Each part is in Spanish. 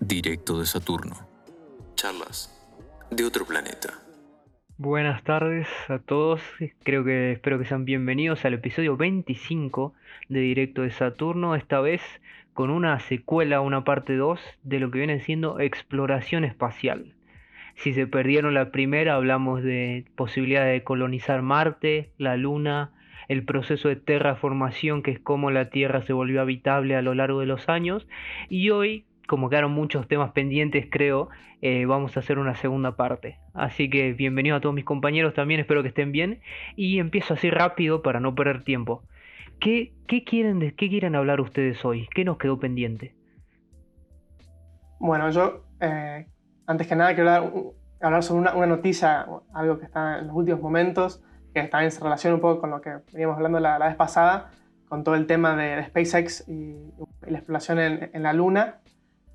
Directo de Saturno. Charlas de otro planeta. Buenas tardes a todos, creo que espero que sean bienvenidos al episodio 25 de Directo de Saturno, esta vez con una secuela, una parte 2 de lo que viene siendo exploración espacial. Si se perdieron la primera, hablamos de posibilidad de colonizar Marte, la Luna, el proceso de terraformación, que es cómo la Tierra se volvió habitable a lo largo de los años, y hoy como quedaron muchos temas pendientes, creo, eh, vamos a hacer una segunda parte. Así que bienvenido a todos mis compañeros también, espero que estén bien. Y empiezo así rápido para no perder tiempo. ¿Qué, qué quieren, de, qué quieren hablar ustedes hoy? ¿Qué nos quedó pendiente? Bueno, yo, eh, antes que nada, quiero hablar, hablar sobre una, una, noticia, algo que está en los últimos momentos, que también se relaciona un poco con lo que veníamos hablando la, la vez pasada, con todo el tema de, de SpaceX y, y, la exploración en, en la Luna.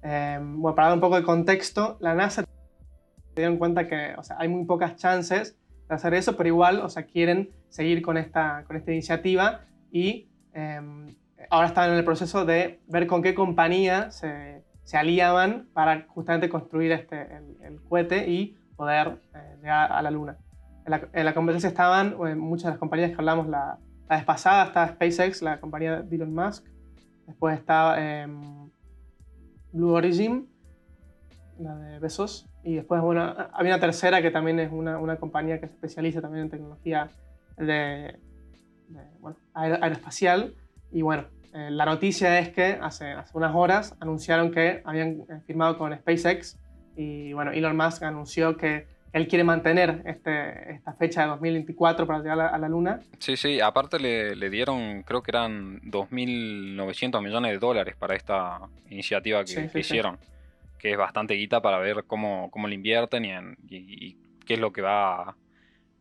Eh, bueno, para dar un poco de contexto, la NASA se dieron cuenta que o sea, hay muy pocas chances de hacer eso, pero igual o sea, quieren seguir con esta, con esta iniciativa y eh, ahora están en el proceso de ver con qué compañía se, se aliaban para justamente construir este, el, el cohete y poder eh, llegar a la Luna. En la, en la competencia estaban eh, muchas de las compañías que hablamos la, la, vez pasada, estaba SpaceX, la compañía de Elon Musk, después estaba em, Blue Origin, la de Besos, y después, bueno, había una tercera que también es una, una compañía que se especializa también en tecnología de, de bueno, aeroespacial, y bueno, eh, la noticia es que hace, hace, unas horas anunciaron que habían eh, firmado con SpaceX, y bueno, Elon Musk anunció que él quiere mantener este, esta fecha de 2024 para llegar a la, a la Luna. Sí, sí, aparte le, le, dieron, creo que eran 2.900 millones de dólares para esta iniciativa que, sí, que sí, hicieron, sí. que es bastante guita para ver cómo, cómo le invierten y, en, y, y, qué es lo que va,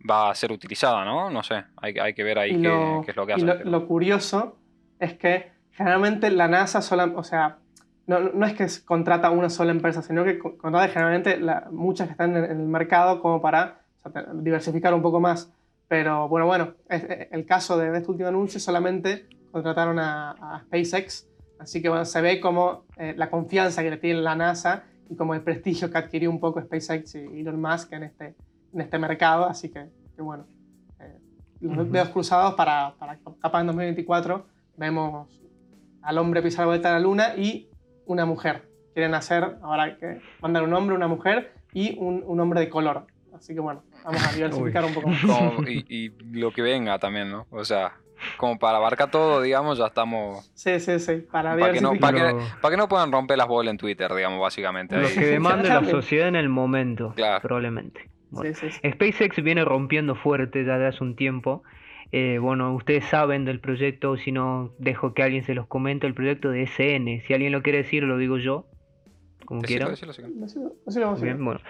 va a ser utilizada, ¿no? No sé, hay, hay que ver ahí lo, qué, qué, es lo que hacen. Lo, lo, curioso es que generalmente la NASA, sola, o sea, no, no, es que contrata una sola empresa, sino que contrata generalmente la, muchas que están en, en, el mercado como para o sea, diversificar un poco más. Pero bueno, bueno, es, es, el caso de este último anuncio solamente contrataron a, a SpaceX, así que bueno, se ve como eh, la confianza que le tiene la NASA y como el prestigio que adquirió un poco SpaceX y Elon Musk en este, en este mercado, así que, que bueno, eh, los uh -huh. dedos cruzados para, para capaz en 2024 vemos al hombre pisar la vuelta a la luna y una mujer. Quieren hacer, ahora que mandan un hombre, una mujer y un, un hombre de color. Así que bueno, vamos a diversificar un poco más. Como, y, y, lo que venga también, ¿no? O sea, como para abarcar todo, digamos, ya estamos. Sí, sí, sí. Para, para, que, no, para, que, para que no puedan romper las bolas en Twitter, digamos, básicamente. Lo que demande la sociedad en el momento, claro. probablemente. Bueno, sí, sí, sí. SpaceX viene rompiendo fuerte ya de hace un tiempo. Eh, bueno, ustedes saben del proyecto, si no dejo que alguien se los comente, el proyecto de SN. Si alguien lo quiere decir, lo digo yo, como decilo, Bien, bueno.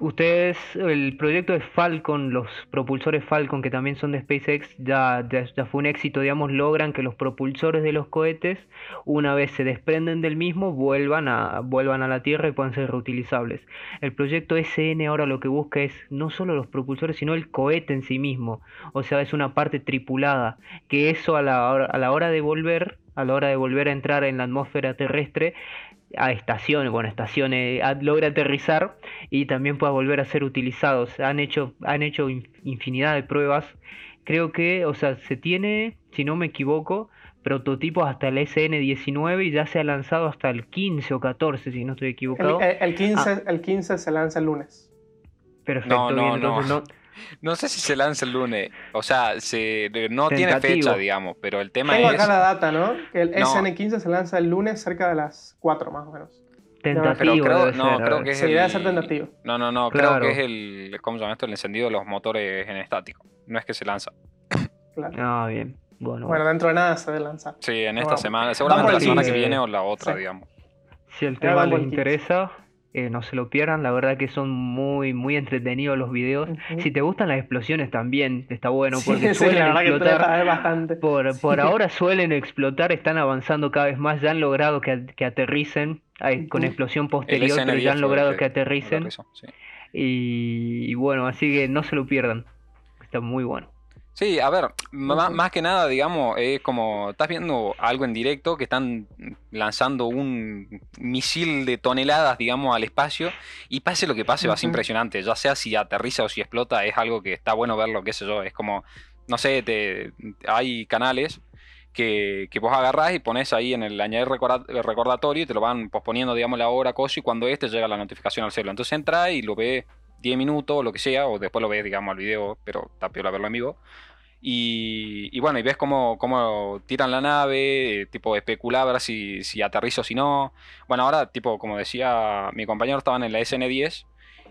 Ustedes, el proyecto de Falcon, los propulsores Falcon, que también son de SpaceX, ya, ya, fue un éxito, digamos, logran que los propulsores de los cohetes, una vez se desprenden del mismo, vuelvan a, vuelvan a la Tierra y puedan ser reutilizables. El proyecto SN ahora lo que busca es no solo los propulsores, sino el cohete en sí mismo. O sea, es una parte tripulada, que eso a la hora, a la hora de volver, a la hora de volver a entrar en la atmósfera terrestre, a estaciones, bueno, estaciones, a, logra aterrizar y también pueda volver a ser utilizados. Han hecho, han hecho infinidad de pruebas. Creo que, o sea, se tiene, si no me equivoco, prototipos hasta el SN19 y ya se ha lanzado hasta el 15 o 14, si no estoy equivocado. El, el, el 15, ah. el 15 se lanza el lunes. no, Perfecto, no, bien, entonces no. no no sé si se lanza el lunes. O sea, se, no Tentativo. tiene fecha, digamos, pero el tema Tengo es. acá la data, ¿no? Que el no. SN15 se lanza el lunes cerca de las 4 más o menos. Tentativo. No, creo, no, creo que es sí, el. debe ser tentativo. No, no, no. Claro. Creo que es el. ¿Cómo se llama esto? El encendido de los motores en estático. No es que se lanza. Claro. Ah, bien. Bueno, bueno, dentro de nada se debe lanzar. Sí, en esta bueno, semana. Seguramente la semana que viene o la otra, sí. digamos. Si el tema les interesa, eh, no se lo pierdan, la verdad que son muy muy entretenidos los videos. Uh -huh. Si te gustan las explosiones también, está bueno porque sí, suelen sí, explotar. bastante. Por, por ahora suelen explotar, están avanzando cada vez más, ya han logrado que, que aterricen con explosión posterior, pero ya han logrado que, aterricen. y, bueno, así que no se lo pierdan. Está muy bueno. Sí, a ver, más, que nada, digamos, es como, estás viendo algo en directo que están lanzando un misil de toneladas, digamos, al espacio y pase lo que pase, va a ser impresionante, ya sea si aterriza o si explota, es algo que está bueno verlo, qué sé yo, es como, no sé, te, hay canales que, que, vos agarrás y pones ahí en el añadir recordatorio y te lo van posponiendo, digamos, la hora, cosa, y cuando este llega la notificación al celular. Entonces entra y lo ve 10 minutos o lo que sea, o después lo ves, digamos, al video, pero está peor verlo en vivo. Y, bueno, y ves cómo, cómo tiran la nave, eh, tipo especulaba si, si aterriza o si no. Bueno, ahora, tipo, como decía mi compañero, estaban en la SN10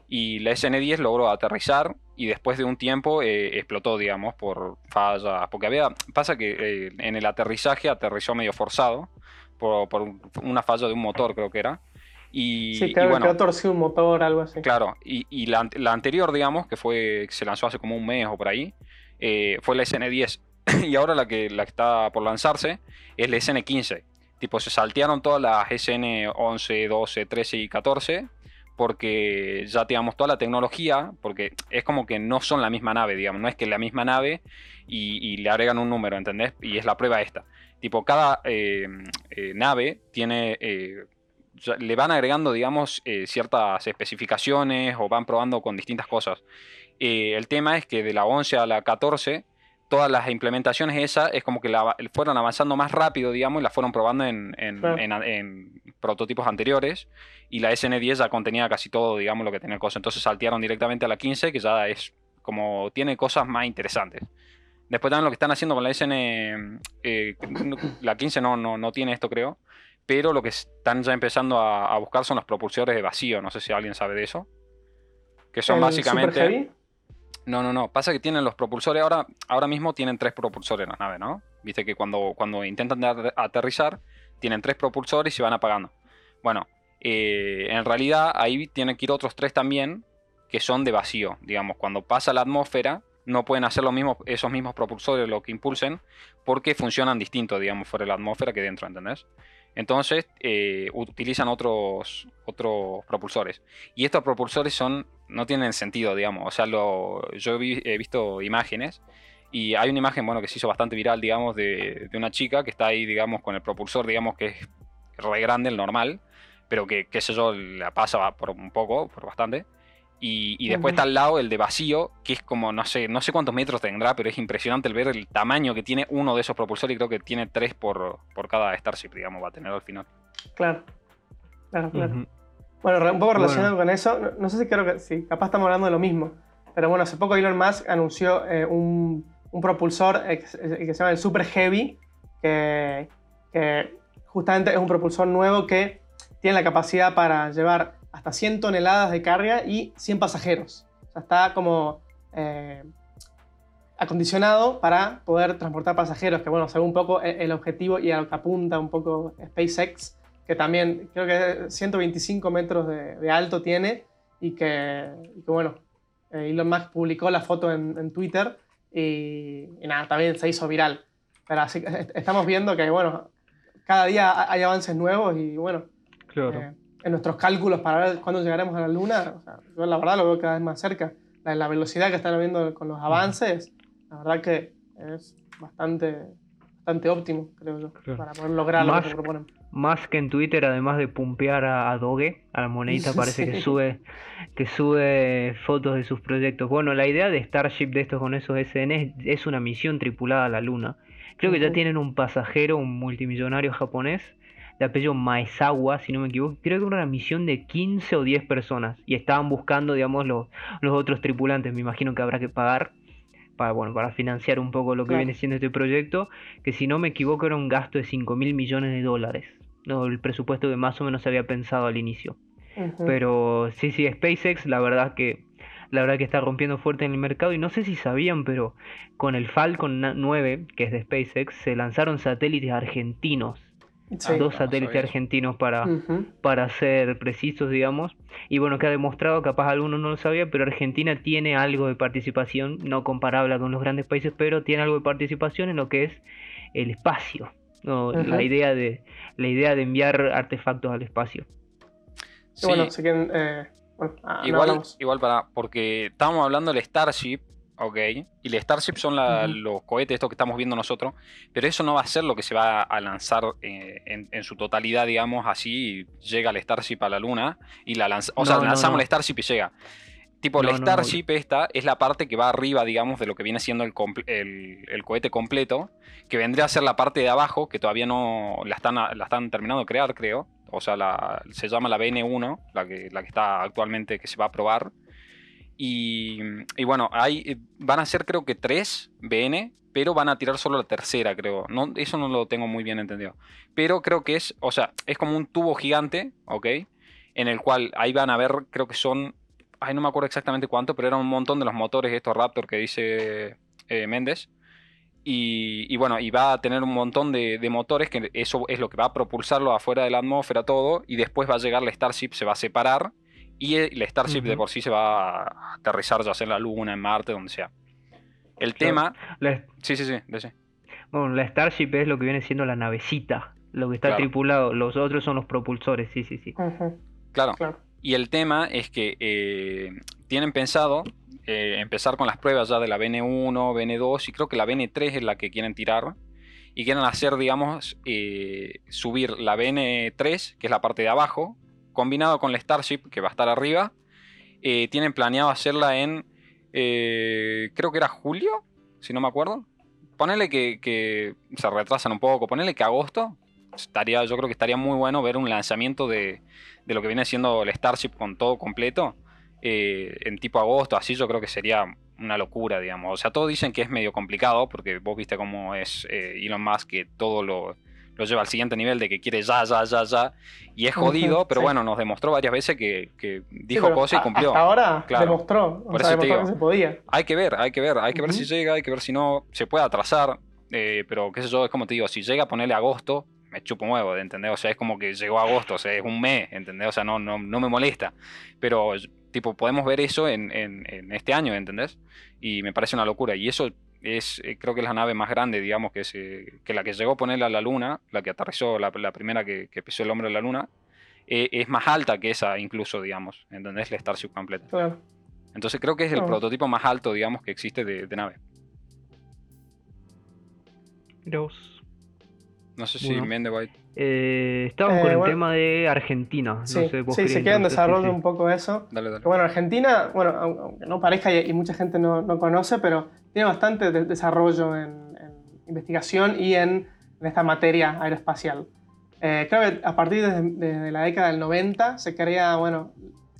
y la SN10 logró aterrizar y después de un tiempo eh, explotó, digamos, por fallas. Porque había, pasa que eh, en el aterrizaje aterrizó medio forzado por, una falla de un motor, creo que era. Y, sí, claro, bueno, torcido un motor, algo así. Claro, y, la, anterior, digamos, que fue se lanzó hace como un mes o por ahí, eh, fue la SN10. y ahora la que, la que está por lanzarse es la SN15. Tipo, se saltearon todas las SN11, 12, 13 y 14 porque ya digamos toda la tecnología, porque es como que no son la misma nave, digamos, no es que la misma nave y, le agregan un número, ¿entendés? Y es la prueba esta. Tipo, cada eh, eh, nave tiene, eh, le van agregando, digamos, ciertas especificaciones o van probando con distintas cosas. el tema es que de la 11 a la 14 todas las implementaciones esas es como que la, fueron avanzando más rápido, digamos, y las fueron probando en, prototipos anteriores. Y la SN10 ya contenía casi todo, digamos, lo que tenía cosas. Entonces saltearon directamente a la 15, que ya es como tiene cosas más interesantes. Después también lo que están haciendo con la SN, eh, la 15 no, no, no, tiene esto creo, pero lo que están ya empezando a, buscar son los propulsores de vacío, no sé si alguien sabe de eso. Que son básicamente... No, no, no. Pasa que tienen los propulsores. Ahora, ahora mismo tienen tres propulsores en la nave, ¿no? Viste que cuando, cuando intentan aterrizar, tienen tres propulsores y se van apagando. Bueno, eh, en realidad ahí tienen que ir otros tres también, que son de vacío. Digamos, cuando pasa la atmósfera, no pueden hacer lo mismo, esos mismos propulsores lo que impulsen, porque funcionan distinto, digamos, fuera de la atmósfera que dentro, ¿entendés? Entonces eh, utilizan otros, otros propulsores. Y estos propulsores son no tienen sentido, digamos. O sea, lo, yo he visto imágenes y hay una imagen, bueno, que se hizo bastante viral, digamos, de, una chica que está ahí, digamos, con el propulsor, digamos, que es re grande, el normal, pero que, qué sé yo, la pasa por un poco, por bastante. Y, después está al lado el de vacío, que es como, no sé, no sé cuántos metros tendrá, pero es impresionante el ver el tamaño que tiene uno de esos propulsores y creo que tiene tres por, por cada Starship, digamos, va a tener al final. Claro, claro, claro. Bueno, un poco relacionado con eso, no, sé si creo que sí, capaz estamos hablando de lo mismo, pero bueno, hace poco Elon Musk anunció eh, un, propulsor que se llama el Super Heavy, que, justamente es un propulsor nuevo que tiene la capacidad para llevar hasta 100 toneladas de carga y 100 pasajeros. O está como eh, acondicionado para poder transportar pasajeros, que bueno, según un poco el, el objetivo y a lo que apunta un poco SpaceX que también creo que 125 metros de, alto tiene y que, bueno, eh, Elon Musk publicó la foto en, Twitter y, nada, también se hizo viral. Pero así estamos viendo que, bueno, cada día hay avances nuevos y, bueno, eh, en nuestros cálculos para ver cuándo llegaremos a la Luna, yo la verdad lo veo cada vez más cerca. La, velocidad que están viendo con los avances, la verdad que es bastante, bastante óptimo, creo yo, para poder lograr lo que proponen más que en Twitter, además de pumpear a, Doge, a la monedita, parece que sube, que sube fotos de sus proyectos. Bueno, la idea de Starship de estos con esos SN es, una misión tripulada a la Luna. Creo que ya tienen un pasajero, un multimillonario japonés, de apellido Maezawa, si no me equivoco. Creo que era una misión de 15 o 10 personas. Y estaban buscando, digamos, los, los otros tripulantes. Me imagino que habrá que pagar para, bueno, para financiar un poco lo que viene siendo este proyecto. Que si no me equivoco era un gasto de 5 mil millones de dólares no, el presupuesto que más o menos se había pensado al inicio. Pero sí, sí, SpaceX, la verdad que la verdad que está rompiendo fuerte en el mercado y no sé si sabían, pero con el Falcon 9, que es de SpaceX, se lanzaron satélites argentinos. dos satélites argentinos para, para ser precisos, digamos. Y bueno, que ha demostrado, capaz algunos no lo sabía, pero Argentina tiene algo de participación, no comparable con los grandes países, pero tiene algo de participación en lo que es el espacio la idea de la idea de enviar artefactos al espacio. Sí. Bueno, si quieren, eh, ah, igual, igual para, porque estábamos hablando del Starship, ok, y el Starship son los cohetes estos que estamos viendo nosotros, pero eso no va a ser lo que se va a lanzar eh, en, su totalidad, digamos, así llega el Starship a la Luna y la lanza, o sea, lanzamos el Starship y llega. Tipo, el Starship esta es la parte que va arriba, digamos, de lo que viene siendo el, el, cohete completo, que vendría a ser la parte de abajo, que todavía no la están, la están terminando de crear, creo. O sea, la, se llama la BN1, la que, la que está actualmente, que se va a probar. Y, bueno, hay, van a ser creo que tres BN, pero van a tirar solo la tercera, creo. No, eso no lo tengo muy bien entendido. Pero creo que es, o sea, es como un tubo gigante, ¿ok? En el cual ahí van a ver, creo que son ay, no me acuerdo exactamente cuánto, pero era un montón de los motores estos Raptor que dice eh, Méndez. Y, bueno, y va a tener un montón de, motores, que eso es lo que va a propulsarlo afuera de la atmósfera todo, y después va a llegar el Starship, se va a separar, y el Starship de por sí se va a aterrizar ya sea en la Luna, en Marte, donde sea. El tema... Sí, sí, sí, sí. Bueno, la Starship es lo que viene siendo la navecita, lo que está tripulado, los otros son los propulsores, sí, sí, sí. claro. claro. Y el tema es que eh, tienen pensado eh, empezar con las pruebas ya de la BN1, BN2 y creo que la BN3 es la que quieren tirar. Y quieren hacer, digamos, eh, subir la BN3, que es la parte de abajo, combinado con la Starship, que va a estar arriba. tienen planeado hacerla en, creo que era julio, si no me acuerdo. Ponele que, que se retrasan un poco, ponele que agosto. Estaría, yo creo que estaría muy bueno ver un lanzamiento de, de lo que viene siendo el Starship con todo completo, eh, en tipo agosto, así yo creo que sería una locura, digamos. O sea, todos dicen que es medio complicado, porque vos viste cómo es eh, Elon Musk, que todo lo, lleva al siguiente nivel de que quiere ya, ya, ya, ya. Y es jodido, pero bueno, nos demostró varias veces que, dijo cosas y cumplió. Hasta ahora demostró, o sea, demostró que se podía. Hay que ver, hay que ver, hay que ver si llega, hay que ver si no, se puede atrasar. Eh, pero qué sé yo, es como te digo, si llega a ponerle agosto, me chupo un huevo, ¿entendés? O sea, es como que llegó agosto, o sea, es un mes, ¿entendés? O sea, no, no, no me molesta. Pero, tipo, podemos ver eso en, en, este año, ¿entendés? Y me parece una locura. Y eso es, eh, creo que es la nave más grande, digamos, que, se, que la que llegó a ponerla a la luna, la que aterrizó, la, la primera que, que, pisó el hombre a la luna, eh, es más alta que esa incluso, digamos, ¿entendés? La Starship completa. Claro. Entonces creo que es el prototipo más alto, digamos, que existe de, de nave. Dos. No sé si Mende eh, estamos con el eh, tema de Argentina. Sí, no sé, sí se queda en desarrollo un poco eso. Dale, dale. Bueno, Argentina, bueno, aunque no parezca y, mucha gente no, no, conoce, pero tiene bastante desarrollo en, investigación y en, esta materia aeroespacial. Eh, creo que a partir de, la década del 90 se crea, bueno,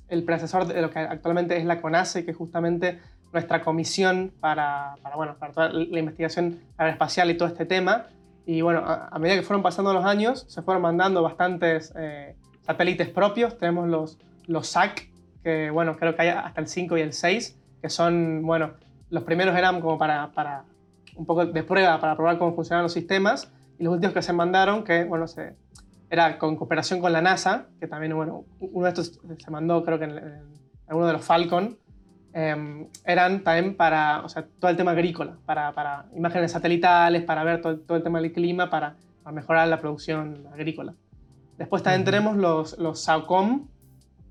el predecesor de lo que actualmente es la CONACE, que es justamente nuestra comisión para, para, bueno, para toda la investigación aeroespacial y todo este tema. Y bueno, a, medida que fueron pasando los años, se fueron mandando bastantes eh, satélites propios. Tenemos los, los SAC, que bueno, creo que hay hasta el 5 y el 6, que son, bueno, los primeros eran como para, para un poco de prueba, para probar cómo funcionaban los sistemas. Y los últimos que se mandaron, que bueno, se, era con cooperación con la NASA, que también, bueno, uno de estos se mandó creo que en, en alguno de los Falcon, Em, eran también para o sea, todo el tema agrícola, para, para imágenes satelitales, para ver todo, todo el tema del clima, para, para, mejorar la producción agrícola. Después también tenemos los, los SAOCOM,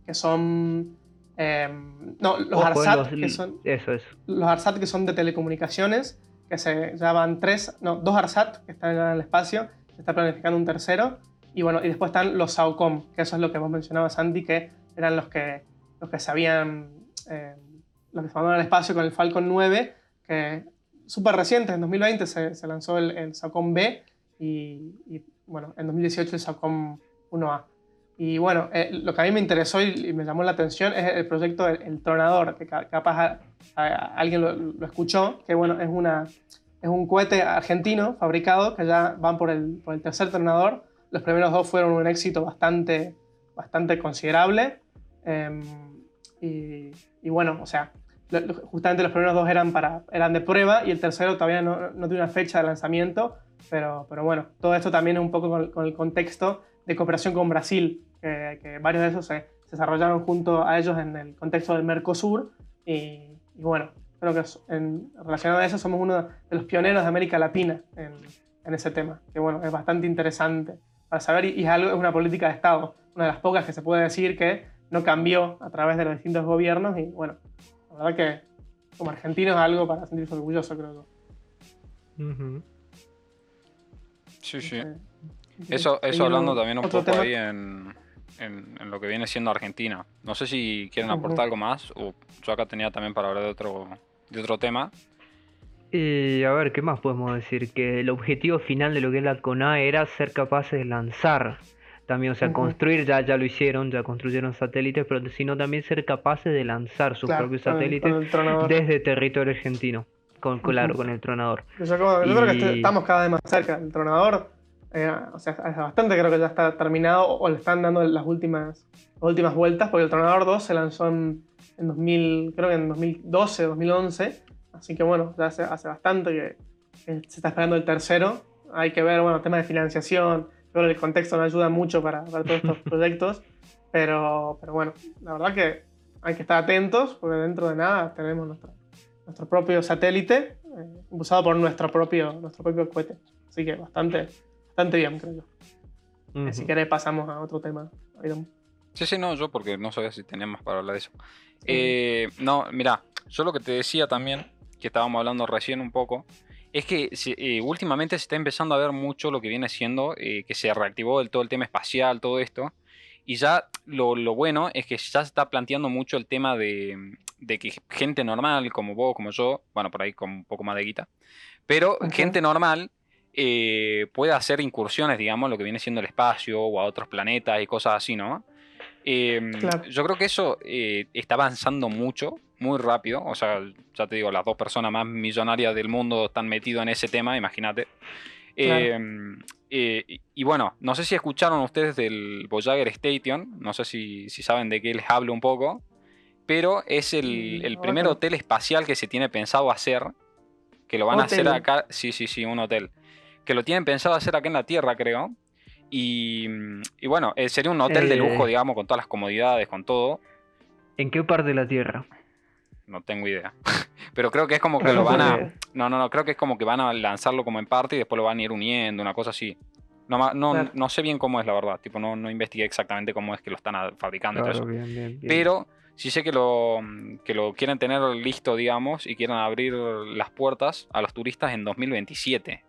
que son... Em, no, los ARSAT, que son... Eso, eso. Los ARSAT que son de telecomunicaciones, que se llaman tres, no, dos ARSAT que están en el espacio, se está planificando un tercero, y bueno, y después están los SAOCOM, que eso es lo que vos mencionabas, Andy, que eran los que, los que se habían eh, lo que se mandó al espacio con el Falcon 9, que súper reciente, en 2020 se, se lanzó el, el, SACOM B y, bueno, en 2018 el SACOM 1A. Y bueno, eh, lo que a mí me interesó y, me llamó la atención es el proyecto El, Tronador, que capaz alguien lo, escuchó, que bueno, es, una, es un cohete argentino fabricado que ya van por el, por el tercer tronador. Los primeros dos fueron un éxito bastante, bastante considerable. Em, y, y, bueno, o sea, justamente los primeros dos eran, para, eran de prueba y el tercero todavía no, no tiene una fecha de lanzamiento, pero, pero bueno, todo esto también es un poco con, el contexto de cooperación con Brasil, que, varios de esos se, desarrollaron junto a ellos en el contexto del Mercosur y, bueno, creo que en, relacionado a eso somos uno de los pioneros de América Latina en, en ese tema, que bueno, es bastante interesante para saber y, es, algo, es una política de Estado, una de las pocas que se puede decir que no cambió a través de los distintos gobiernos y bueno, la verdad que como argentino es algo para sentirse orgulloso, creo yo. Sí, sí. Eso, eso hablando también un poco ahí en, en, lo que viene siendo Argentina. No sé si quieren aportar algo más, o yo acá tenía también para hablar de otro, de otro tema. Y a ver, ¿qué más podemos decir? Que el objetivo final de lo que es la CONA era ser capaces de lanzar también, o sea, construir, ya, ya lo hicieron, ya construyeron satélites, pero sino también ser capaces de lanzar sus propios satélites desde territorio argentino, con, claro, con el tronador. Yo, creo que estamos cada vez más cerca. El tronador eh, o sea, hace bastante creo que ya está terminado o le están dando las últimas, últimas vueltas, porque el Tronador 2 se lanzó en, 2000, creo que en 2012, 2011, así que bueno, ya hace, hace bastante que, se está esperando el tercero. Hay que ver, bueno, tema de financiación, que el contexto no ayuda mucho para, para todos estos proyectos, pero, pero bueno, la verdad que hay que estar atentos, porque dentro de nada tenemos nuestro, nuestro propio satélite, eh, usado por nuestro propio, nuestro propio cohete. Así que bastante, bastante bien, creo yo. Si querés pasamos a otro tema. Sí, sí, no, yo porque no sabía si teníamos para hablar de eso. Eh, no, mira, yo lo que te decía también, que estábamos hablando recién un poco, es que eh, últimamente se está empezando a ver mucho lo que viene siendo, eh, que se reactivó del todo el tema espacial, todo esto, y ya lo, bueno es que ya se está planteando mucho el tema de, que gente normal, como vos, como yo, bueno, por ahí con un poco más de guita, pero gente normal eh, pueda hacer incursiones, digamos, lo que viene siendo el espacio o a otros planetas y cosas así, ¿no? Em, yo creo que eso eh, está avanzando mucho, muy rápido. O sea, ya te digo, las dos personas más millonarias del mundo están metidos en ese tema, imagínate. Eh, y bueno, no sé si escucharon ustedes del Voyager Station, no sé si, saben de qué les hablo un poco, pero es el, el primer hotel espacial que se tiene pensado hacer, que lo van a hacer acá, sí, sí, sí, un hotel que lo tienen pensado hacer acá en la Tierra, creo. Y, bueno, eh, sería un hotel de lujo, eh. digamos, con todas las comodidades, con todo. ¿En qué parte de la Tierra? No tengo idea. Pero creo que es como que lo van a. No, no, no, creo que es como que van a lanzarlo como en parte y después lo van a ir uniendo, una cosa así. No, no, no sé bien cómo es la verdad, tipo, no, no investigué exactamente cómo es que lo están fabricando y todo eso. Pero sí sé que lo, que lo quieren tener listo, digamos, y quieren abrir las puertas a los turistas en 2027.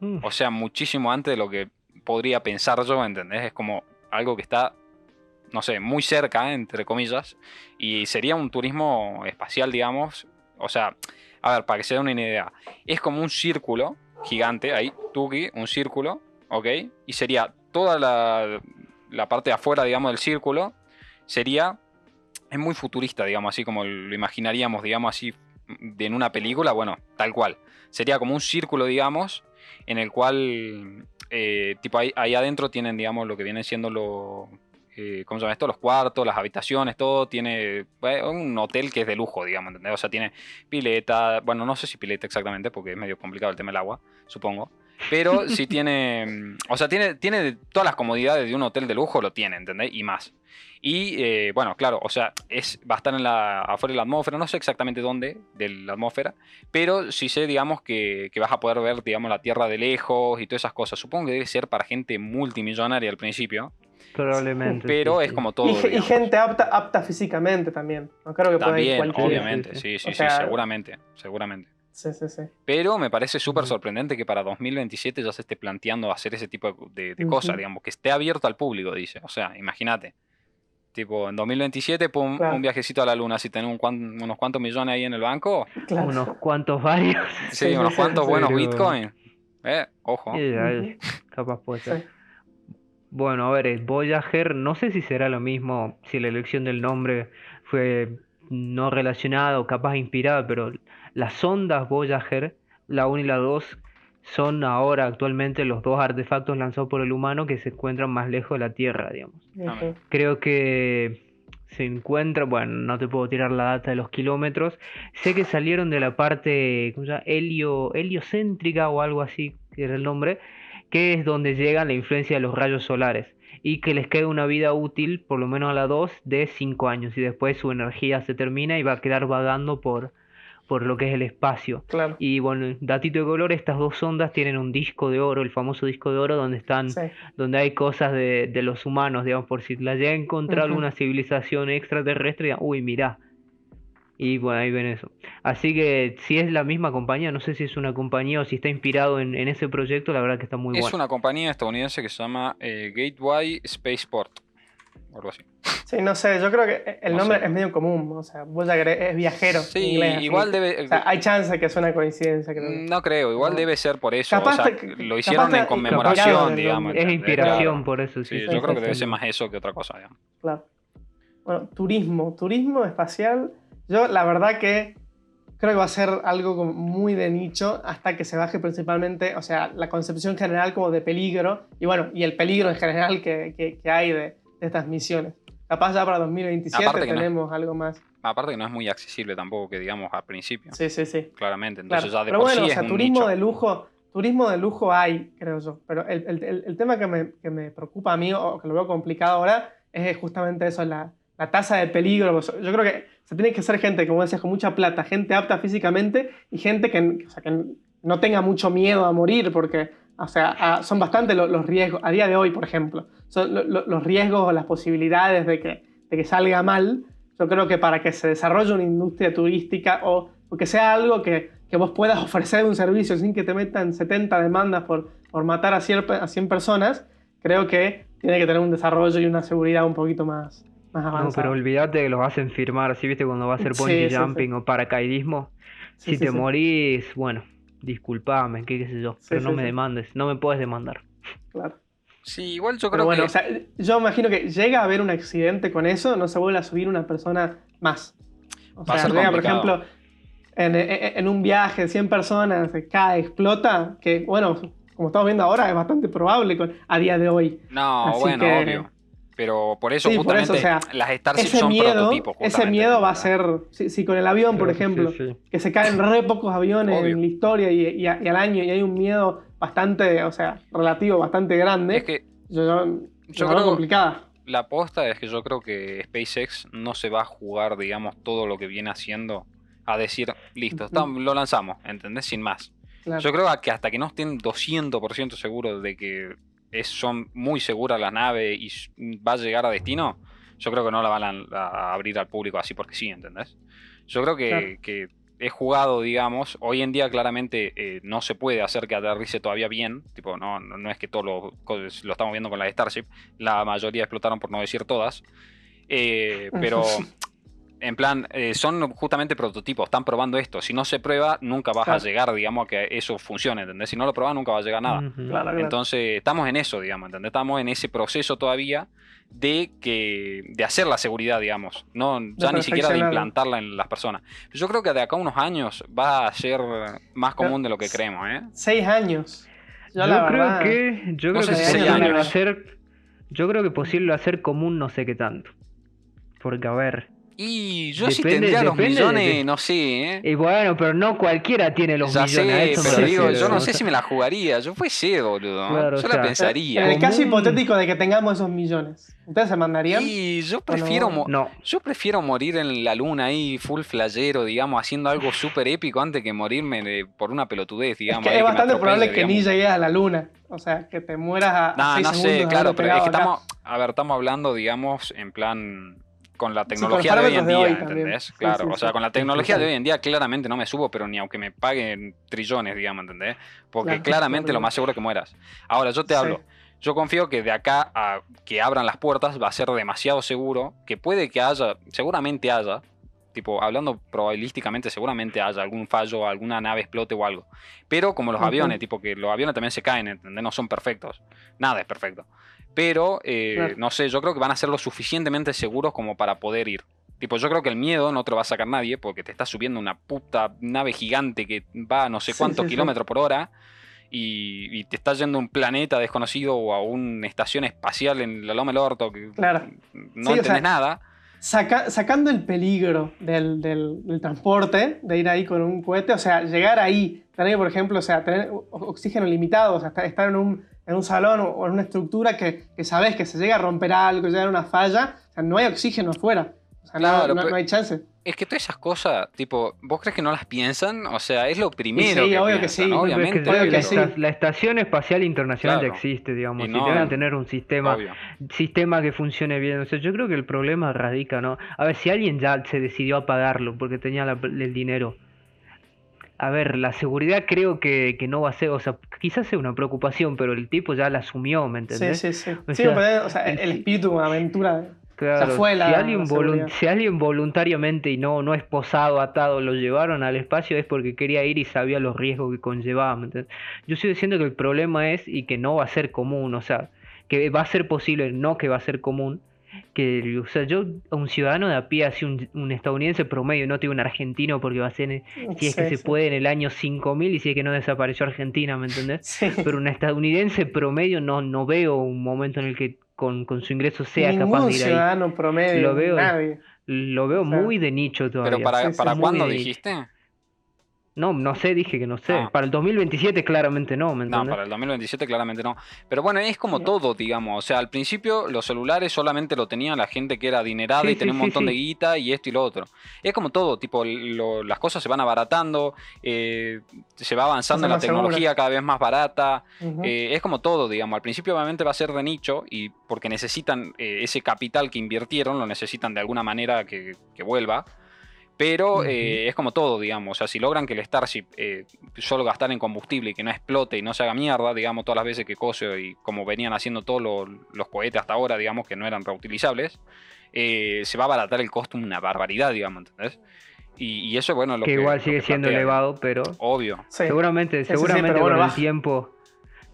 Mm. O sea, muchísimo antes de lo que podría pensar yo, ¿entendés? Es como algo que está, no sé, muy cerca, entre comillas, y sería un turismo espacial, digamos. O sea, a ver, para que se den una idea, es como un círculo gigante, ahí, Tuki, un círculo, ¿ok? Y sería toda la, la parte de afuera, digamos, del círculo, sería, es muy futurista, digamos, así como lo imaginaríamos, digamos, así, en una película, bueno, tal cual. Sería como un círculo, digamos, en el cual, eh, tipo, ahí, adentro tienen, digamos, lo que viene siendo lo, eh, ¿cómo se llama esto? Los cuartos, las habitaciones, todo. Tiene un hotel que es de lujo, digamos, ¿entendés? O sea, tiene pileta, bueno, no sé si pileta exactamente, porque es medio complicado el tema del agua, supongo. Pero sí tiene, o sea, tiene, tiene todas las comodidades de un hotel de lujo, lo tiene, ¿entendés? Y más. Y eh, bueno, claro, o sea, es, va a estar en la, afuera de la atmósfera, no sé exactamente dónde de la atmósfera, pero sí sé, digamos, que, vas a poder ver, digamos, la Tierra de lejos y todas esas cosas. Supongo que debe ser para gente multimillonaria al principio. Probablemente. Pero es como todo. Y, gente apta, apta físicamente también. No creo que también, obviamente, sí, sí, sí, seguramente, seguramente. Sí, sí, sí. Pero me parece súper sorprendente que para 2027 ya se esté planteando hacer ese tipo de, cosas, digamos, que esté abierto al público, dice. O sea, imagínate. Tipo, en 2027, pum, un viajecito a la luna, si tenés unos cuantos millones ahí en el banco. Unos cuantos varios. Sí, unos cuantos buenos Bitcoin. Eh, ojo. capaz puede ser. Bueno, a ver, Voyager, no sé si será lo mismo, si la elección del nombre fue no relacionada o capaz inspirada, pero las sondas Voyager, la 1 y la 2, son ahora actualmente los dos artefactos lanzados por el humano que se encuentran más lejos de la Tierra, digamos. Creo que se encuentra, bueno, no te puedo tirar la data de los kilómetros, sé que salieron de la parte, ¿cómo se llama? Helio, heliocéntrica o algo así, que era el nombre, que es donde llega la influencia de los rayos solares y que les queda una vida útil, por lo menos a la 2, de 5 años y después su energía se termina y va a quedar vagando por, por lo que es el espacio. Claro. Y bueno, datito de color, estas dos sondas tienen un disco de oro, el famoso disco de oro, donde están, Sí. donde hay cosas de, de los humanos, digamos, por si la llega a encontrar Ujú. alguna civilización extraterrestre, uy, mirá. Y bueno, ahí ven eso. Así que si es la misma compañía, no sé si es una compañía o si está inspirado en, en ese proyecto, la verdad que está muy es bueno. una compañía estadounidense que se llama eh, Gateway Spaceport. O algo así. Sí, no sé, yo creo que el No nombre sé. es medio común. O sea, Voyager es viajero. Sí, inglés, igual debe. O sea, hay chance que sea una coincidencia, creo. No creo, igual No. debe ser por eso. Capaz o sea, te- lo hicieron en conmemoración, digamos. es inspiración Claro. por eso, Sí, sí. yo creo que debe ser más eso que otra cosa, digamos. Claro. Bueno, turismo. Turismo espacial. Yo, la verdad que creo que va a ser algo como muy de nicho hasta que se baje principalmente, o sea, la concepción general como de peligro y bueno, y el peligro en general que, que- que hay de, de estas misiones. Capaz ya para 2027 Aparte que no es- tenemos algo más. Aparte que no es muy accesible tampoco, que digamos al principio, Sí, sí, sí. claramente. Claro. Entonces ya de Pero por bueno, sí o sea, turismo nicho. de lujo, turismo de lujo hay, creo yo. Pero el, el- el- el tema que me, que me preocupa a mí, o que lo veo complicado ahora, es justamente eso, la, la tasa de peligro. Yo creo que se tiene que ser gente, como decías, con mucha plata, gente apta físicamente y gente que, no tenga mucho miedo a morir, porque o sea, son bastante lo- los riesgos, a día de hoy, por ejemplo, son lo- lo- los riesgos o las posibilidades de que, de que salga mal. Yo creo que para que se desarrolle una industria turística o, que sea algo que, que vos puedas ofrecer un servicio sin que te metan 70 demandas por, por matar a 100, pe- a 100 personas, creo que tiene que tener un desarrollo y una seguridad un poquito más, más avanzada. No, pero olvídate que los hacen firmar, así viste cuando va a hacer Sí, bungee sí, jumping sí. o paracaidismo. Sí, si sí, te sí. morís, bueno, disculpame, qué, qué sé yo, Sí, pero sí, no me sí. demandes, no me puedes demandar. Claro. Sí, igual yo Pero creo bueno, que. o sea, yo imagino que llega a haber un accidente con eso, no se vuelve a subir una persona más. O Va a sea, ser llega, por ejemplo, en, en- en un viaje de 100 personas, se cae, explota, que bueno, como estamos viendo ahora, es bastante probable con, a día de hoy. No, Así bueno, que- obvio. Pero por eso Sí, por justamente eso, o sea, las Starship Ese son miedo, prototipos. ese miedo va a ser, si, si con el avión, por ejemplo, sí. que se caen re pocos aviones Obvio. en la historia y, y a- y al año y hay un miedo bastante, o sea, relativo, bastante grande, Es que yo, yo, yo creo- complicada. la aposta es que yo creo que SpaceX no se va a jugar, digamos, todo lo que viene haciendo a decir, listo, tam- lo lanzamos, ¿entendés? Sin más. Claro. Yo creo que hasta que no estén 200% seguros de que es- son muy seguras las naves y va a llegar a destino, yo creo que no la van a, a abrir al público así porque sí, ¿entendés? Yo creo que, Claro. que es jugado, digamos, hoy en día claramente eh, no se puede hacer que aterrice todavía bien, tipo, no, no, no es que todo lo, lo estamos viendo con la Starship, la mayoría explotaron por no decir todas, Eh, pero en plan, eh, son justamente prototipos, están probando esto, si no se prueba nunca vas Claro. a llegar, digamos, a que eso funcione, ¿entendés? Si no lo probas nunca va a llegar nada. Claro, claro. Entonces, estamos en eso, digamos, ¿entendés? Estamos en ese proceso todavía de que de hacer la seguridad, digamos, no ya ni siquiera de implantarla en las personas. Yo creo que de acá a unos años va a ser más común de lo que creemos, ¿eh? Seis años. Yo, creo verdad, que, yo no creo que si es seis posible años. hacer, yo creo que posible hacer común no sé qué tanto. Porque a ver, Y yo sí tendría los de millones, no sé, ¿eh? y bueno, pero no cualquiera tiene los ya millones. sé, pero digo, yo no sé si me la jugaría. Yo pues sé, boludo. Claro, yo o la pensaría. En el caso hipotético de que tengamos esos millones, ¿ustedes se mandarían? Y yo prefiero, No, yo prefiero morir en la luna ahí, full flayero, digamos, haciendo algo súper épico antes que morirme de- por una pelotudez, es digamos. que es bastante probable que ni llegues a la luna. O sea, que te mueras a, No, seis no segundos sé, claro, pero es que acá. estamos, a ver, estamos hablando, digamos, en plan con la tecnología de hoy en día, hoy. ¿entendés? Sí, claro, sí, o sea, con la tecnología de hoy en día claramente no me subo, pero ni aunque me paguen trillones, digamos, ¿entendés? Porque Claro, claramente lo más seguro es que mueras. Ahora, yo te hablo, yo confío que de acá a que abran las puertas va a ser demasiado seguro, que puede que haya, seguramente haya, tipo, hablando probabilísticamente, seguramente haya algún fallo, alguna nave explote o algo. Pero como los aviones, tipo que los aviones también se caen, ¿entendés? No son perfectos. Nada es perfecto. Pero, eh, Claro. no sé, yo creo que van a ser lo suficientemente seguros como para poder ir. Tipo, yo creo que el miedo no te lo va a sacar nadie porque te está subiendo una puta nave gigante que va a no sé cuántos sí, sí. kilómetros por hora y, y te está yendo a un planeta desconocido o a una estación espacial en la Loma del Orto que Claro. no Sí, o entendés sea, nada. Saca- sacando el peligro del, del- transporte, de ir ahí con un cohete, o sea, llegar ahí, tener, por ejemplo, o sea, oxígeno limitado, o sea, estar, en, un, en un salón o en una estructura que, que sabes que se llega a romper algo, llega a una falla, o sea, no hay oxígeno afuera. O sea, no, no, hay chance. Es que todas esas cosas, tipo, ¿vos crees que no las piensan? O sea, es lo primero. sí, que obvio que sí. Obviamente. la, Estación Espacial Internacional ya existe, digamos. Y, deben tener un sistema, sistema que funcione bien. O sea, yo creo que el problema radica, ¿no? A ver, si alguien ya se decidió a pagarlo porque tenía el dinero a ver, la seguridad creo que, no va a ser, o sea, quizás sea una preocupación, pero el tipo ya la asumió, ¿me entendés? Sí, sí, sí. sí, o sea, el, espíritu de aventura. Claro, fue la, si, alguien si alguien voluntariamente y no, no esposado, atado, lo llevaron al espacio es porque quería ir y sabía los riesgos que conllevaba. ¿me entendés? Yo estoy diciendo que el problema es y que no va a ser común, o sea, que va a ser posible, no que va a ser común, que, o sea, yo, un ciudadano de a pie, así un, estadounidense promedio, no tengo un argentino porque va a ser, si es que se puede, en el año 5000 y si es que no desapareció Argentina, ¿me entendés? Pero un estadounidense promedio no, no veo un momento en el que con, su ingreso sea capaz de ir ciudadano promedio, lo veo, Lo veo muy de nicho todavía. ¿Pero para, para cuándo dijiste? No, no sé, dije que no sé. Ah. Para el 2027 claramente no, ¿me No, para el 2027 claramente no. Pero bueno, es como todo, digamos. O sea, al principio los celulares solamente lo tenían la gente que era adinerada y tenía un montón de guita y esto y lo otro. Es como todo, tipo, las cosas se van abaratando, eh, se va avanzando en la tecnología cada vez más barata. Eh, es como todo, digamos. Al principio obviamente va a ser de nicho y porque necesitan eh, ese capital que invirtieron, lo necesitan de alguna manera que, que vuelva. Pero eh, es como todo, digamos. O sea, si logran que el Starship eh, solo gastar en combustible y que no explote y no se haga mierda, digamos, todas las veces que cose y como venían haciendo todos los, cohetes hasta ahora, digamos, que no eran reutilizables, eh, se va a abaratar el costo una barbaridad, digamos, ¿entendés? Y, eso, bueno, lo que, que igual sigue siendo elevado, pero. Obvio. seguramente, seguramente con el tiempo.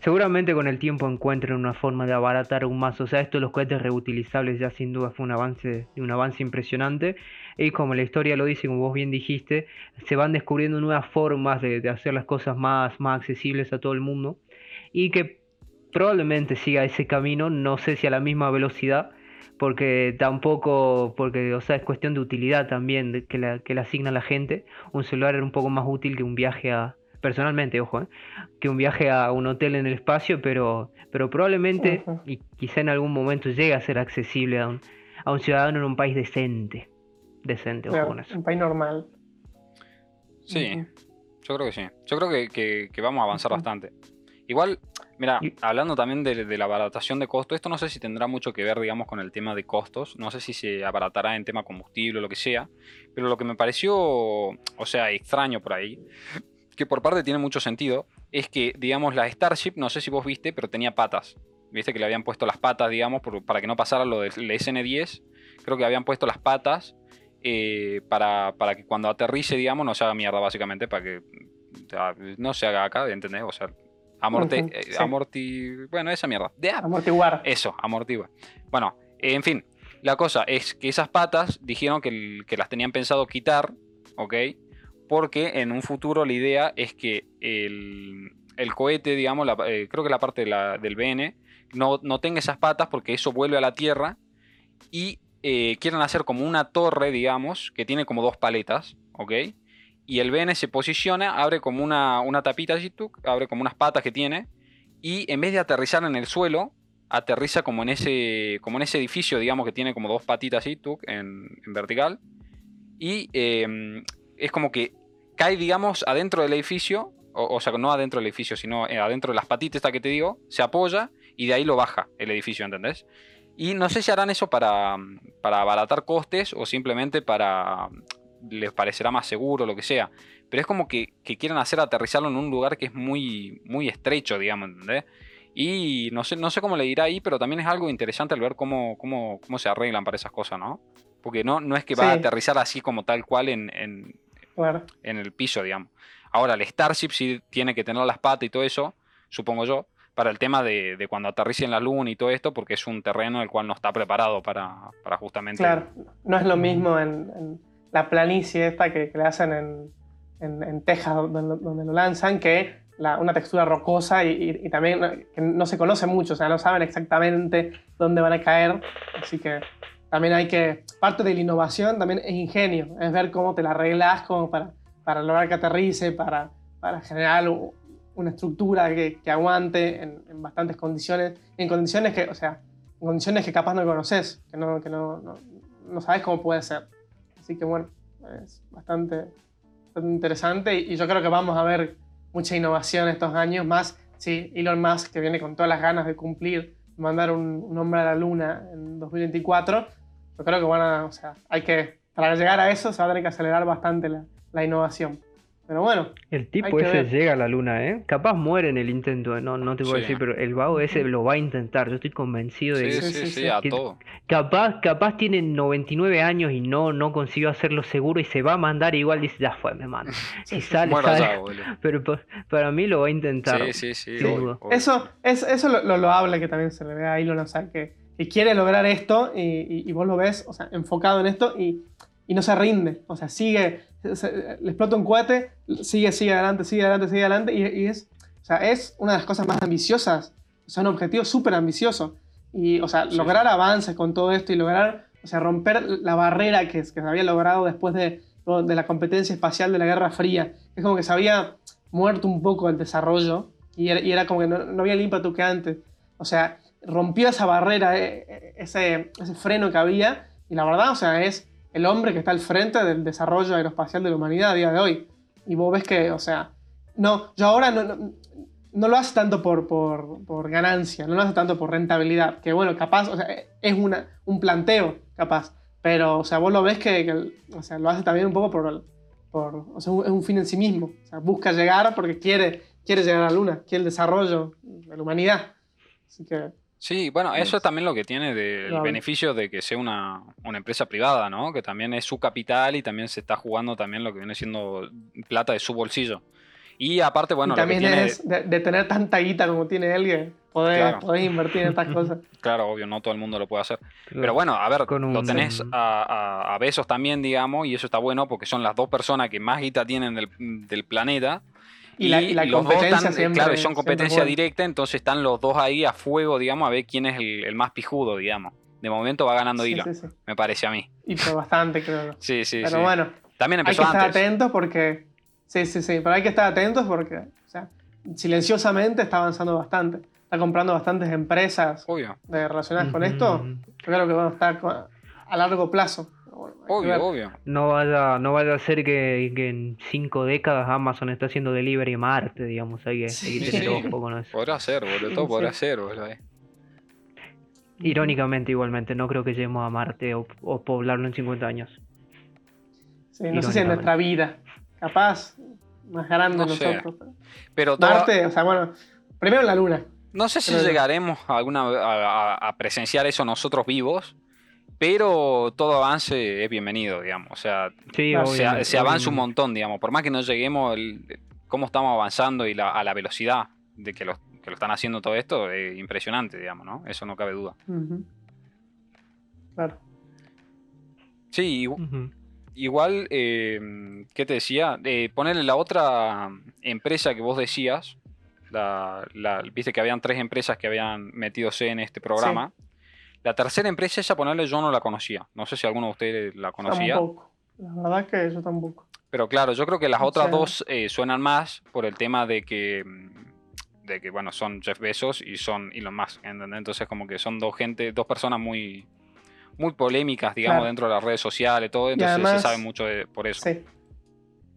Seguramente con el tiempo encuentren una forma de abaratar aún más. O sea, esto de los cohetes reutilizables ya sin duda fue un avance, un avance impresionante y como la historia lo dice, como vos bien dijiste, se van descubriendo nuevas formas de, hacer las cosas más, más accesibles a todo el mundo y que probablemente siga ese camino, no sé si a la misma velocidad, porque tampoco, porque, o sea, es cuestión de utilidad también que, la, que le asigna la gente. Un celular era un poco más útil que un viaje a, personalmente, ojo, ¿eh? que un viaje a un hotel en el espacio, pero, pero probablemente y quizá en algún momento llegue a ser accesible a un, a un ciudadano en un país decente decente. Un país normal. Sí, yo creo que sí. Yo creo que, vamos a avanzar bastante. Igual, mira, hablando también de, la abaratación de costos, esto no sé si tendrá mucho que ver, digamos, con el tema de costos. No sé si se abaratará en tema combustible o lo que sea. Pero lo que me pareció, o sea, extraño por ahí, que por parte tiene mucho sentido, es que, digamos, la Starship, no sé si vos viste, pero tenía patas. Viste que le habían puesto las patas, digamos, para que no pasara lo del SN10. Creo que habían puesto las patas eh, para, que cuando aterrice, digamos, no se haga mierda, básicamente, para que no se haga acá, ¿entendés? O sea, amorte, eh, bueno, esa mierda. De, amortiguar. Eso, amortiguar. Bueno, en fin, la cosa es que esas patas dijeron que, las tenían pensado quitar, ¿ok? Porque en un futuro la idea es que el, cohete, digamos, eh, creo que la parte del BN, no, no tenga esas patas porque eso vuelve a la Tierra y eh, quieren hacer como una torre, digamos, que tiene como dos paletas, ¿ok? Y el BN se posiciona, abre como una, una tapita así, abre como unas patas que tiene, y en vez de aterrizar en el suelo, aterriza como en ese, como en ese edificio, digamos, que tiene como dos patitas así, en, en vertical, y em, es como que cae, digamos, adentro del edificio, o, sea, no adentro del edificio, sino eh, adentro de las patitas que te digo, se apoya y de ahí lo baja el edificio, ¿entendés? Y no sé si harán eso para, para abaratar costes o simplemente para les parecerá más seguro, lo que sea. Pero es como que, que quieren hacer aterrizarlo en un lugar que es muy, muy estrecho, digamos, ¿entendés? Y no sé, no sé cómo le dirá ahí, pero también es algo interesante al ver cómo, cómo, cómo se arreglan para esas cosas, ¿no? Porque no, no es que va a aterrizar así como tal cual en, en, en el piso, digamos. Ahora, el Starship sí tiene que tener las patas y todo eso, supongo yo para el tema de, cuando aterrice en la luna y todo esto, porque es un terreno el cual no está preparado para, justamente... Claro, no es lo mismo en, la planicie esta que, le hacen en, en, Texas, donde, lo lanzan, que una textura rocosa y, también que no se conoce mucho, o sea, no saben exactamente dónde van a caer, así que también hay que... Parte de la innovación también es ingenio, es ver cómo te la arreglas como para, para lograr que aterrice, para, para generar una estructura que, que aguante en, bastantes condiciones, en condiciones que, o sea, en condiciones que capaz no conoces, que no, que no, no, no sabes cómo puede ser. Así que bueno, es bastante, interesante y, yo creo que vamos a ver mucha innovación estos años, más sí, Elon Musk que viene con todas las ganas de cumplir, mandar un, hombre a la luna en 2024, yo creo que bueno, o sea, hay que, para llegar a eso se va a tener que acelerar bastante la innovación. Pero bueno. El tipo ese llega a la luna, ¿eh? Capaz muere en el intento, ¿eh? no, no te puedo decir, pero el vago ese lo va a intentar. Yo estoy convencido de sí, Sí, sí, sí, a todo. Capaz, capaz tiene 99 años y no, no consiguió hacerlo seguro y se va a mandar igual. Dice, ya fue, me mando. Si sale, sale. pero para mí lo va a intentar. Sí, sí, sí. Eso, es, eso lo, lo, habla que también se le ve a Elon, o sea, que, que quiere lograr esto y, y, vos lo ves, o sea, enfocado en esto y, y no se rinde. O sea, sigue le explota un cohete, sigue, sigue adelante, sigue adelante, sigue adelante, y, es, o sea, es una de las cosas más ambiciosas, o sea, un objetivo súper ambicioso. Y, o sea, lograr avances con todo esto y lograr, o sea, romper la barrera que, que se había logrado después de, de la competencia espacial de la Guerra Fría. Es como que se había muerto un poco el desarrollo y era, como que no, no había el ímpetu que antes. O sea, rompió esa barrera, e, e, ese, ese freno que había, y la verdad, o sea, es el hombre que está al frente del desarrollo aeroespacial de la humanidad a día de hoy. Y vos ves que, o sea, no, yo ahora no, no, lo hace tanto por, por, ganancia, no lo hace tanto por rentabilidad, que bueno, capaz, o sea, es una, un planteo, capaz, pero, o sea, vos lo ves que, o sea, lo hace también un poco por, por o sea, es un fin en sí mismo, o sea, busca llegar porque quiere, quiere llegar a la luna, quiere el desarrollo de la humanidad. Así que Sí, bueno, eso es también lo que tiene del beneficio de que sea una, empresa privada, ¿no? Que también es su capital y también se está jugando también lo que viene siendo plata de su bolsillo. Y aparte, bueno, también es de, tener tanta guita como tiene él poder, invertir en estas cosas. Claro, obvio, no todo el mundo lo puede hacer. Pero bueno, a ver, lo tenés a, a, Besos también, digamos, y eso está bueno porque son las dos personas que más guita tienen del, del planeta y, la, competencia claro, son competencia directa, entonces están los dos ahí a fuego, digamos, a ver quién es el, más pijudo, digamos. De momento va ganando sí, me parece a mí. Y fue bastante, creo. sí, sí, Pero bueno, también empezó hay que estar atentos porque... Sí, sí, sí, pero hay que estar atentos porque, o sea, silenciosamente está avanzando bastante. Está comprando bastantes empresas Obvio. relacionadas con esto. Yo creo que van a estar a largo plazo obvio, obvio. No vaya, no vaya a ser que, en cinco décadas Amazon está haciendo delivery a Marte, digamos. Hay que, tener ojo con eso. Podrá ser, boludo. Todo podrá ser, boludo. Eh. Irónicamente, igualmente, no creo que lleguemos a Marte o, poblarlo en 50 años. Sí, no sé si en nuestra vida. Capaz, más grande nosotros. Pero Marte, o sea, bueno, primero la Luna. No sé si llegaremos alguna, a presenciar eso nosotros vivos, pero todo avance es bienvenido, digamos. O sea, se, avanza un montón, digamos. Por más que no lleguemos, el, cómo estamos avanzando y a la velocidad de que lo, que lo están haciendo todo esto es impresionante, digamos, ¿no? Eso no cabe duda. Claro. Sí, igual, eh, ¿qué te decía? Eh, ponerle la otra empresa que vos decías, la, viste que habían tres empresas que habían metido en este programa. La tercera empresa, esa ponerle, yo no la conocía. No sé si alguno de ustedes la conocía. Tampoco. La verdad es que yo tampoco. Pero claro, yo creo que las otras dos eh, suenan más por el tema de que, mm, de que, bueno, son Jeff Bezos y son Elon Musk. Entonces, como que son dos gente, dos personas muy, muy polémicas, digamos, dentro de las redes sociales, y todo. Entonces se sabe mucho por eso. Sí.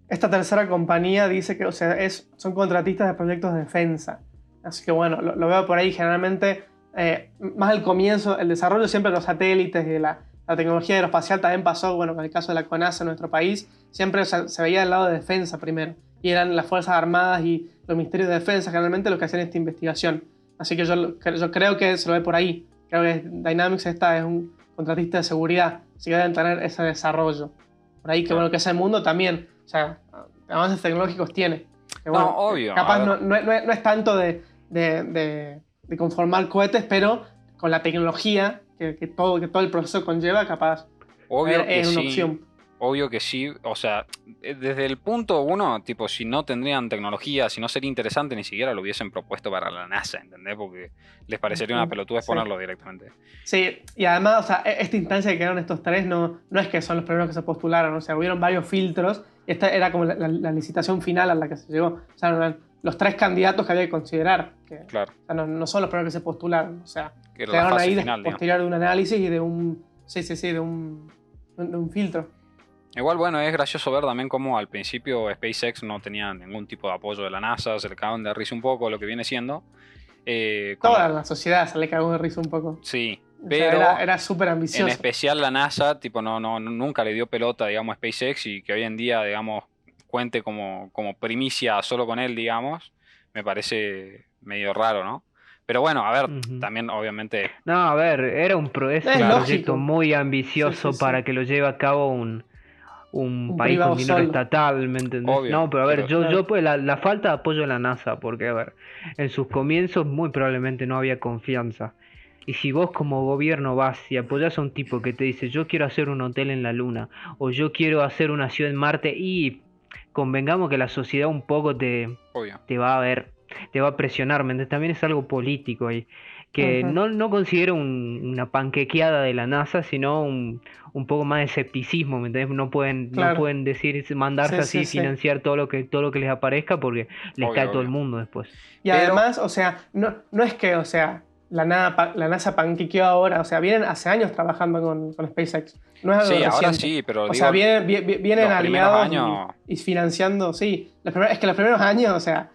Esta tercera compañía dice que, o sea, es, son contratistas de proyectos de defensa. Así que bueno, lo veo por ahí. Generalmente eh, más al comienzo, el desarrollo siempre de los satélites y de la, tecnología aeroespacial también pasó, bueno, con el caso de la CONASA en nuestro país, siempre se, veía del lado de defensa primero, y eran las Fuerzas Armadas y los Ministerios de Defensa generalmente los que hacían esta investigación. Así que yo, yo creo que se lo ve por ahí. Creo que Dynamics esta es un contratista de seguridad, así que deben tener ese desarrollo. Por ahí que bueno, que ese mundo también, o sea, avances tecnológicos tiene. no, obvio. Capaz no, no, es tanto de de conformar cohetes, pero con la tecnología que, todo, que todo el proceso conlleva, capaz. Obvio que es una opción. Obvio que sí, o sea, eh, desde el punto uno, tipo, si no tendrían tecnología, si no sería interesante, ni siquiera lo hubiesen propuesto para la NASA, ¿entendés? Porque les parecería una pelotuda exponerlo directamente. Sí, y además, o sea, e-, esta instancia que quedaron estos tres no, no es que son los primeros que se postularon, o sea, hubieron varios filtros, esta era como la, licitación final a la que se llegó. O sea, los tres candidatos que había que considerar. Que, claro. no, son los primeros que se postularon. O sea, quedaron ahí de, posterior de un análisis y de un. Sí, sí, sí, de un. de un filtro. Igual, bueno, es gracioso ver también cómo al principio SpaceX no tenía ningún tipo de apoyo de la NASA, se le cagaban de risa un poco lo que viene siendo. Eh, Toda la sociedad se le cagó de risa un poco. Sí, pero era, súper ambicioso. En especial la NASA, tipo, no, no, nunca le dio pelota, digamos, a SpaceX y que hoy en día, digamos, cuente como, como primicia solo con él, digamos, me parece medio raro, ¿no? Pero bueno, a ver, también obviamente... No, a ver, era un, proyecto muy ambicioso para que lo lleve a cabo un, un, país con dinero estatal, ¿me entendés? no, pero a ver, yo, yo pues la, la, falta de apoyo de la NASA, porque a ver, en sus comienzos muy probablemente no había confianza. Y si vos como gobierno vas y apoyas a un tipo que te dice yo quiero hacer un hotel en la luna o yo quiero hacer una ciudad en Marte y convengamos que la sociedad un poco te, te va a ver, te va a presionar, ¿me? También es algo político ahí que no, no considero una panquequeada de la NASA, sino un, un poco más de escepticismo, ¿me entiendes? No pueden, no pueden decir, mandarse así, financiar todo lo que todo lo que les aparezca porque les cae todo el mundo después. Y además, o sea, no, no es que, o sea, la, NASA, la NASA panquequeó ahora, o sea, vienen hace años trabajando con, con SpaceX. No es algo sí, ahora sí, pero. O sea, vienen, vienen aliados y, financiando, sí. es que los primeros años, o sea,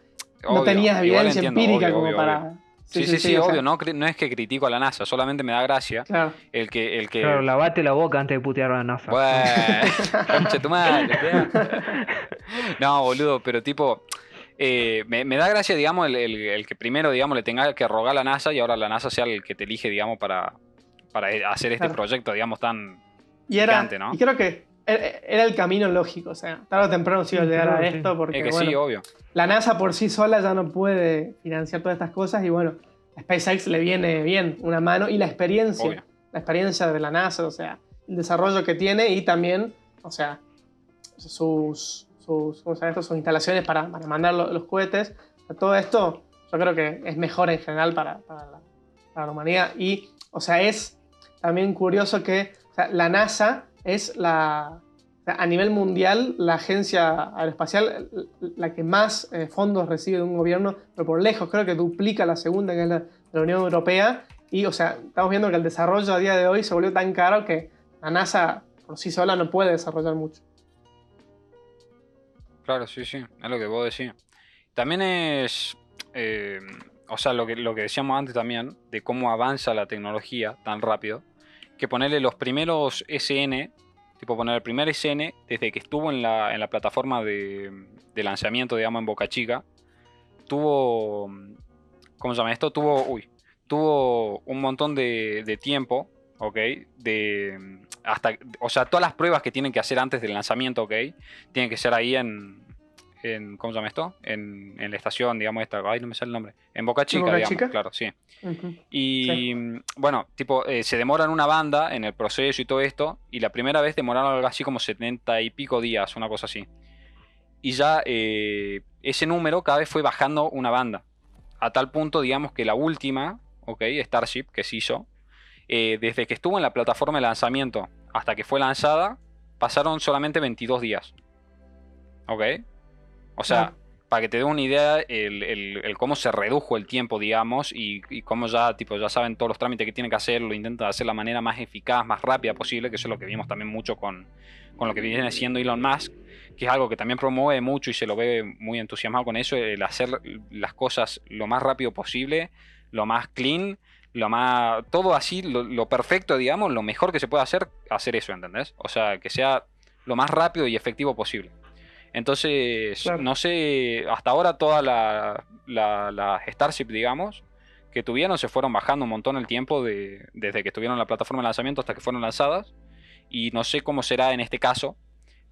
no tenías evidencia empírica como para. Sí, sí, sí, obvio, no, no es que critico a la NASA, solamente me da gracia el que... El que... Claro, lavate la boca antes de putear a la NASA. Bueno, tu madre. no, boludo, pero tipo... Eh, me, da gracia, digamos, el, que primero, digamos, le tenga que rogar a la NASA y ahora la NASA sea el que te elige, digamos, para, para hacer este proyecto, digamos, tan y gigante, ¿no? Y creo que era el camino lógico, o sea, tarde o temprano se iba a llegar a esto porque, es que sí, obvio. la NASA por sí sola ya no puede financiar todas estas cosas y bueno, a SpaceX le viene bien una mano y la experiencia, la experiencia de la NASA, o sea, el desarrollo que tiene y también, o sea, sus, sus, sus instalaciones para, para mandar los, cohetes, todo esto yo creo que es mejor en general para, para, la, para la, humanidad y, o sea, es también curioso que la NASA es la, a nivel mundial, la agencia aeroespacial, la que más eh, fondos recibe de un gobierno, pero por lejos, creo que duplica la segunda, que es la, la Unión Europea. Y, o sea, estamos viendo que el desarrollo a día de hoy se volvió tan caro que la NASA por sí sola no puede desarrollar mucho. Claro, sí, sí, es lo que vos decís. También es, eh, o sea, lo que, lo que decíamos antes también, de cómo avanza la tecnología tan rápido, que ponerle los primeros SN tipo poner el primer SN, desde que estuvo en la, en la plataforma de, de, lanzamiento, digamos, en Boca Chica, tuvo, ¿cómo se llama esto? Tuvo, uy, tuvo un montón de, de tiempo, ¿ok? De, hasta, o sea, todas las pruebas que tienen que hacer antes del lanzamiento, ¿ok? Tienen que ser ahí en, en ¿cómo se llama esto? En, en, la estación, digamos, esta, ay, no me sale el nombre. En Boca Chica, digamos, claro, sí. Y bueno, tipo, eh, se demoran una banda en el proceso y todo esto, y la primera vez demoraron algo así como 70 y pico días, una cosa así. Y ya eh, ese número cada vez fue bajando una banda. A tal punto, digamos, que la última, ok, Starship, que se hizo, eh, desde que estuvo en la plataforma de lanzamiento hasta que fue lanzada, pasaron solamente 22 días. ¿Ok? O sea, para que te dé una idea el, cómo se redujo el tiempo, digamos, y, cómo ya, tipo, ya saben todos los trámites que tienen que hacer, lo intentan hacer de la manera más eficaz, más rápida posible, que eso es lo que vimos también mucho con, con lo que viene siendo Elon Musk, que es algo que también promueve mucho y se lo ve muy entusiasmado con eso, el hacer las cosas lo más rápido posible, lo más clean, lo más. todo así, lo, lo perfecto, digamos, lo mejor que se puede hacer, hacer eso, ¿entendés? O sea, que sea lo más rápido y efectivo posible. Entonces, no sé, hasta ahora todas las la, Starship, digamos, que tuvieron se fueron bajando un montón el tiempo de, desde que estuvieron en la plataforma de lanzamiento hasta que fueron lanzadas. Y no sé cómo será en este caso,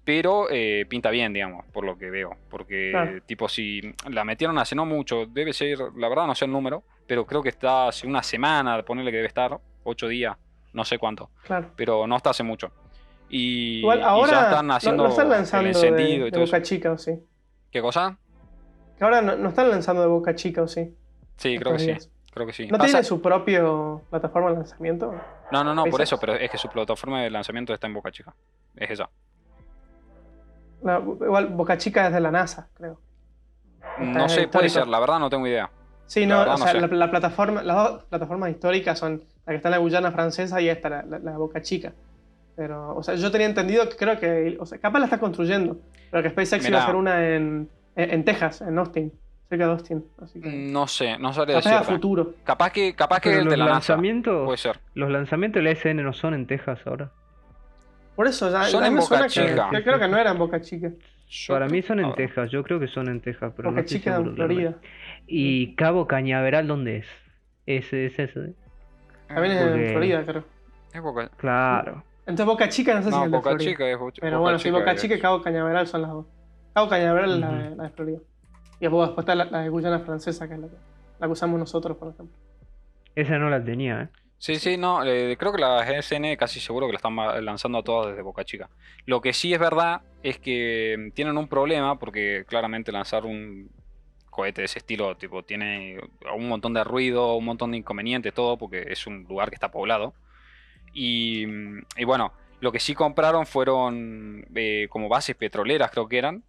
pero eh, pinta bien, digamos, por lo que veo. Porque, tipo, si la metieron hace no mucho, debe ser, la verdad no sé el número, pero creo que está hace una semana, ponerle que debe estar, ocho días, no sé cuánto. Pero no está hace mucho. Y, ahora ya están haciendo no, están lanzando el encendido de, y todo Boca Chica, ¿o sí? ¿Qué cosa? Que ahora no, están lanzando de Boca Chica, ¿o sí? Sí, creo que sí. Creo que sí. ¿No tiene su propio plataforma de lanzamiento? No, no, no, por eso, pero es que su plataforma de lanzamiento está en Boca Chica. Es esa. igual Boca Chica es de la NASA, creo. no sé, puede ser, la verdad no tengo idea. Sí, no, o sea, la, plataforma, las dos plataformas históricas son la que está en la Guyana francesa y esta, la, la Boca Chica. Pero, o sea, yo tenía entendido que creo que, o sea, capaz la está construyendo, pero que SpaceX iba a hacer una en, en, Texas, en Austin, cerca de Austin. Así que... No sé, no sabría decir. Capaz futuro. Capaz que, capaz que el de la lanzamientos, puede ser. Los lanzamientos de la SN no son en Texas ahora. Por eso, ya, son en Boca Chica. Que, creo que no era en Boca Chica. Para mí son en Texas, yo creo que son en Texas, pero Boca no Chica en Florida. ¿Y Cabo Cañaveral dónde es? Ese es ese. También es en Florida, creo. Es Boca. Claro. Entonces Boca Chica no sé si es Boca Chica es Boca Pero bueno, si Boca Chica y Cabo Cañaveral son las dos. Cabo Cañaveral es la, de Florida. Y después, está la, de Guyana Francesa, que es la que, la usamos nosotros, por ejemplo. Esa no la tenía, ¿eh? Sí, sí, no, eh, creo que la GSN casi seguro que la están lanzando a todas desde Boca Chica. Lo que sí es verdad es que mm, tienen un problema porque claramente lanzar un cohete de ese estilo tipo tiene un montón de ruido, un montón de inconvenientes, todo porque es un lugar que está poblado. Y, mm, bueno, lo que sí compraron fueron eh, como bases petroleras, creo que eran,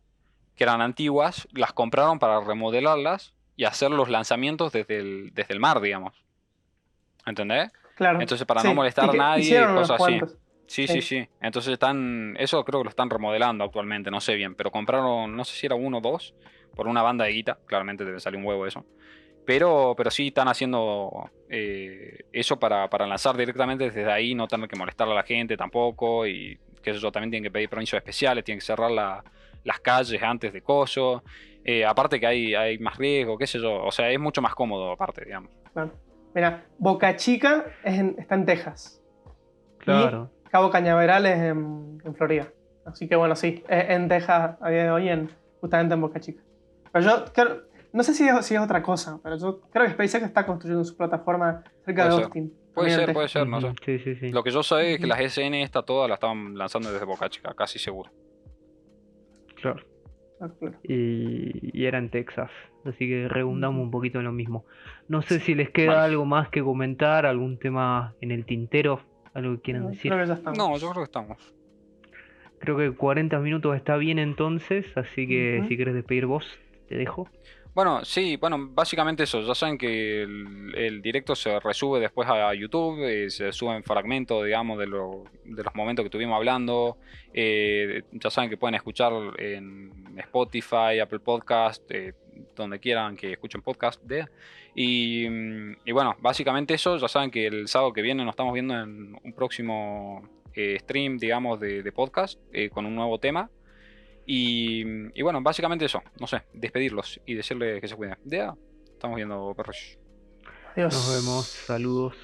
que eran antiguas, las compraron para remodelarlas y hacer los lanzamientos desde el, desde el mar, digamos. ¿Entendés? Claro. Entonces, para no molestar a nadie, cosas así. Sí, sí, sí, Entonces están. Eso creo que lo están remodelando actualmente, no sé bien. Pero compraron, no sé si era uno o dos, por una banda de guita. Claramente debe salir un huevo eso. Pero, pero sí están haciendo eh, eso para, lanzar directamente desde ahí, no tener que molestar a la gente tampoco. Y que eso también tienen que pedir permisos especiales, tienen que cerrar las calles antes de coso. Eh, aparte que hay, hay más riesgo, qué sé yo. O sea, es mucho más cómodo aparte, digamos. Claro. Mira, Boca Chica está en Texas. Claro. Y Cabo Cañaveral es en, Florida. Así que bueno, sí, es en Texas a día de hoy, en, justamente en Boca Chica. Pero yo creo, no sé si es, si es otra cosa, pero yo creo que SpaceX está construyendo su plataforma cerca de Austin. Puede ser, puede ser, no sé. Sí, sí, sí. Lo que yo sé es que las SN esta toda la estaban lanzando desde Boca Chica, casi seguro. Claro. Ah, y, era en Texas, así que redundamos un poquito en lo mismo. No sé si les queda algo más que comentar, algún tema en el tintero, algo que quieran decir. No, yo creo que estamos. Creo que 40 minutos está bien entonces, así que si quieres despedir vos, te dejo. Bueno, sí, bueno, básicamente eso. Ya saben que el, directo se resube después a YouTube, eh, se suben fragmentos, digamos, de, de, los momentos que estuvimos hablando. Eh, ya saben que pueden escuchar en Spotify, Apple Podcast, eh, donde quieran que escuchen podcast. De, y, y, bueno, básicamente eso. Ya saben que el sábado que viene nos estamos viendo en un próximo stream, digamos, de, de podcast con un nuevo tema. Y, bueno, básicamente eso, no sé, despedirlos y decirles que se cuiden. Ya, estamos viendo perros. Nos vemos, saludos.